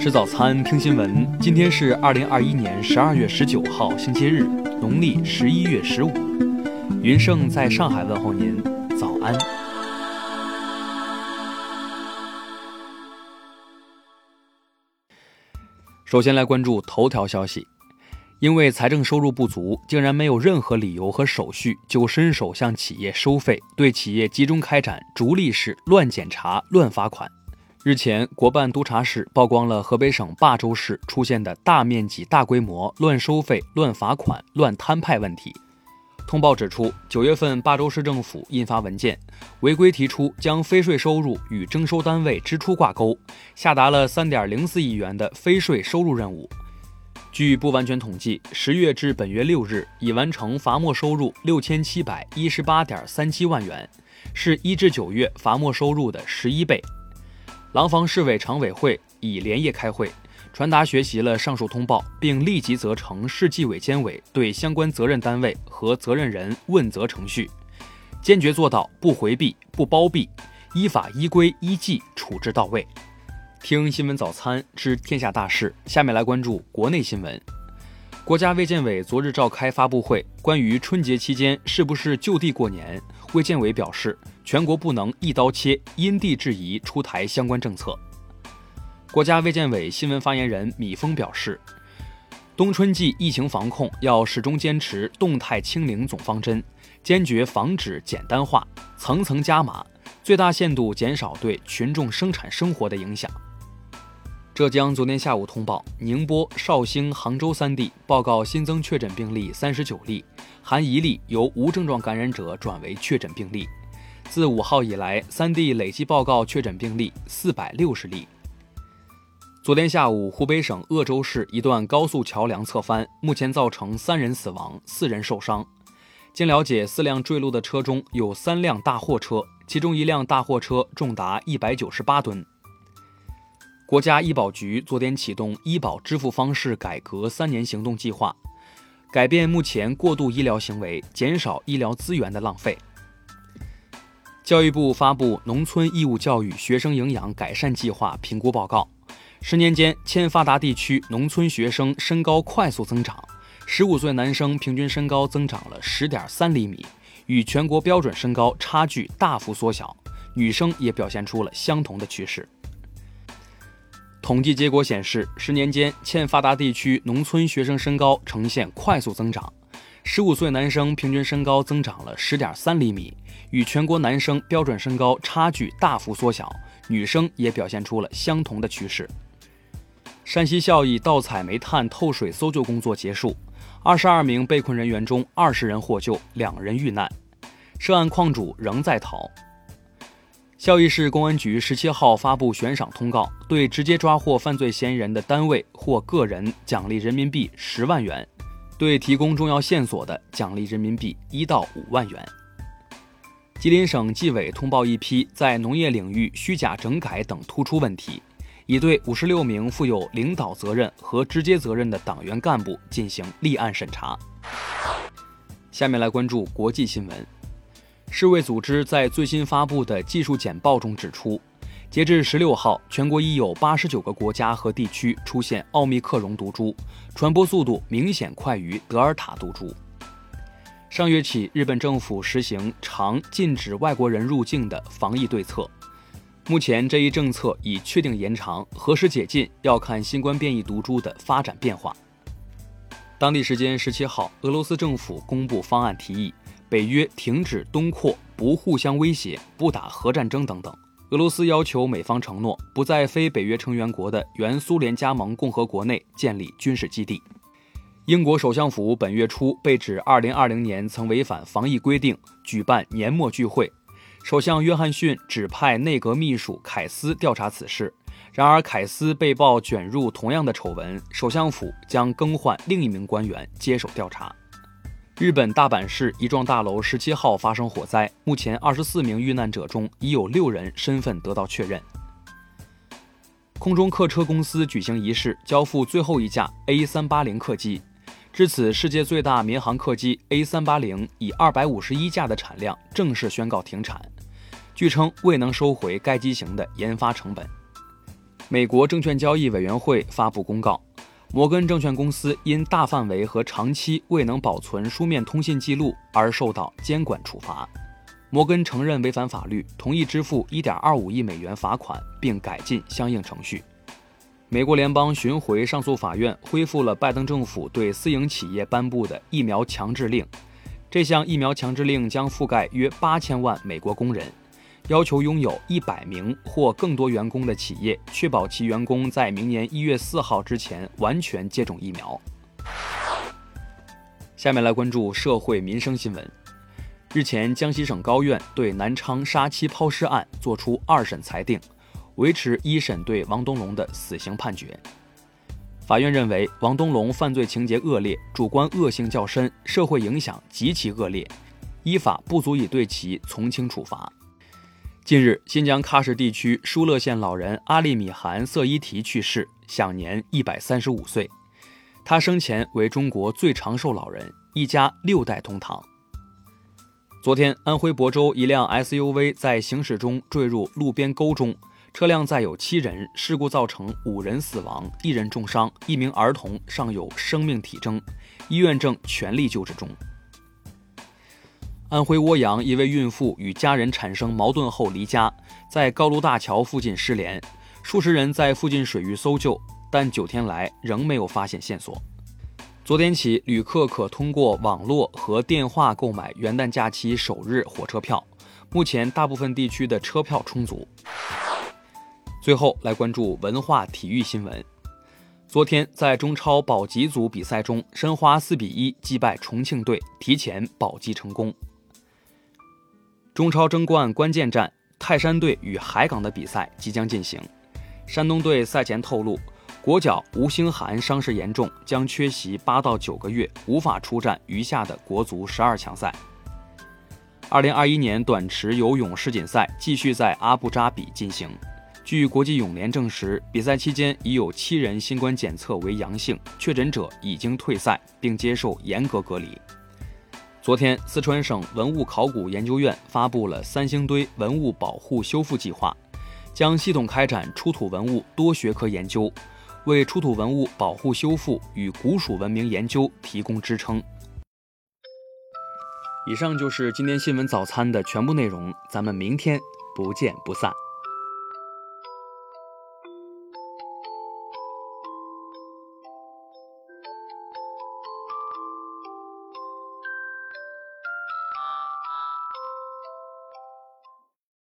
吃早餐，听新闻。今天是二零二一年十二月十九号，星期日，农历十一月十五。云盛在上海问候您，早安。首先来关注头条消息，因为财政收入不足，竟然没有任何理由和手续就伸手向企业收费，对企业集中开展逐利式乱检查、乱罚款。日前，国办督察室曝光了河北省霸州市出现的大面积、大规模乱收费、乱罚款、乱摊派问题。通报指出，九月份霸州市政府印发文件，违规提出将非税收入与征收单位支出挂钩，下达了三点零四亿元的非税收入任务。据不完全统计，十月至本月六日已完成罚没收入六千七百一十八点三七万元，是一至九月罚没收入的十一倍。廊坊市委常委会已连夜开会，传达学习了上述通报，并立即责成市纪委监委对相关责任单位和责任人问责程序，坚决做到不回避、不包庇，依法依规依纪处置到位。听新闻早餐知天下大事，下面来关注国内新闻。国家卫健委昨日召开发布会，关于春节期间是不是就地过年，卫健委表示。全国不能一刀切，因地制宜出台相关政策。国家卫健委新闻发言人米峰表示，冬春季疫情防控要始终坚持动态清零总方针，坚决防止简单化，层层加码，最大限度减少对群众生产生活的影响。浙江昨天下午通报，宁波、绍兴、杭州三地报告新增确诊病例三十九例，含一例由无症状感染者转为确诊病例。自五号以来，三地累计报告确诊病例四百六十例。昨天下午，湖北省鄂州市一段高速桥梁侧翻，目前造成三人死亡、四人受伤。经了解，四辆坠落的车中有三辆大货车，其中一辆大货车重达一百九十八吨。国家医保局昨天启动医保支付方式改革三年行动计划，改变目前过度医疗行为，减少医疗资源的浪费。教育部发布《农村义务教育学生营养改善计划评估报告》，十年间，欠发达地区农村学生身高快速增长，十五岁男生平均身高增长了十点三厘米，与全国标准身高差距大幅缩小，女生也表现出了相同的趋势。统计结果显示，十年间，欠发达地区农村学生身高呈现快速增长。十五岁男生平均身高增长了十点三厘米，与全国男生标准身高差距大幅缩小，女生也表现出了相同的趋势。山西孝义盗采煤炭透水搜救工作结束，二十二名被困人员中，二十人获救，两人遇难，涉案矿主仍在逃。孝义市公安局十七号发布悬赏通告，对直接抓获犯罪嫌疑人的单位或个人奖励人民币十万元。对提供重要线索的，奖励人民币一到五万元。吉林省纪委通报一批在农业领域虚假整改等突出问题，已对五十六名负有领导责任和直接责任的党员干部进行立案审查。下面来关注国际新闻。世卫组织在最新发布的技术简报中指出。截至十六号，全国已有八十九个国家和地区出现奥密克戎毒株，传播速度明显快于德尔塔毒株。上月起，日本政府实行常禁止外国人入境的防疫对策。目前，这一政策已确定延长，何时解禁要看新冠变异毒株的发展变化。当地时间十七号，俄罗斯政府公布方案，提议北约停止东扩、不互相威胁、不打核战争等等。俄罗斯要求美方承诺不在非北约成员国的原苏联加盟共和国内建立军事基地。英国首相府本月初被指2020年曾违反防疫规定举办年末聚会，首相约翰逊指派内阁秘书凯斯调查此事。然而，凯斯被曝卷入同样的丑闻，首相府将更换另一名官员接手调查。日本大阪市一幢大楼十七号发生火灾，目前二十四名遇难者中已有六人身份得到确认。空中客车公司举行仪式，交付最后一架 A 三八零客机。至此，世界最大民航客机 A 三八零以二百五十一架的产量正式宣告停产，据称未能收回该机型的研发成本。美国证券交易委员会发布公告，摩根证券公司因大范围和长期未能保存书面通信记录而受到监管处罚。摩根承认违反法律，同意支付1.25亿美元罚款，并改进相应程序。美国联邦巡回上诉法院恢复了拜登政府对私营企业颁布的疫苗强制令。这项疫苗强制令将覆盖约八千万美国工人，要求拥有一百名或更多员工的企业确保其员工在明年一月四号之前完全接种疫苗。下面来关注社会民生新闻。日前，江西省高院对南昌杀妻抛尸案作出二审裁定。维持一审对王东龙的死刑判决。法院认为，王东龙犯罪情节恶劣，主观恶性较深，社会影响极其恶劣，依法不足以对其从轻处罚。近日，新疆喀什地区疏勒县老人阿利米汗色依提去世，享年一百三十五岁。他生前为中国最长寿老人，一家六代同堂。昨天，安徽亳州一辆 SUV 在行驶中坠入路边沟中。车辆载有七人，事故造成五人死亡，一人重伤，一名儿童尚有生命体征，医院正全力救治中。安徽涡阳一位孕妇与家人产生矛盾后离家，在高炉大桥附近失联，数十人在附近水域搜救，但九天来仍没有发现线索。昨天起，旅客可通过网络和电话购买元旦假期首日火车票，目前大部分地区的车票充足。最后来关注文化体育新闻。昨天在中超保级组比赛中，申花四比一击败重庆队，提前保级成功。中超争冠关键战，泰山队与海港的比赛即将进行。山东队赛前透露，国脚吴兴涵伤势严重，将缺席八到九个月，无法出战余下的国足十二强赛。二零二一年短池游泳世锦赛继续在阿布扎比进行。据国际泳联证实，比赛期间已有七人新冠检测为阳性，确诊者已经退赛并接受严格隔离。昨天，四川省文物考古研究院发布了三星堆文物保护修复计划，将系统开展出土文物多学科研究，为出土文物保护修复与古蜀文明研究提供支撑。以上就是今天新闻早餐的全部内容，咱们明天不见不散。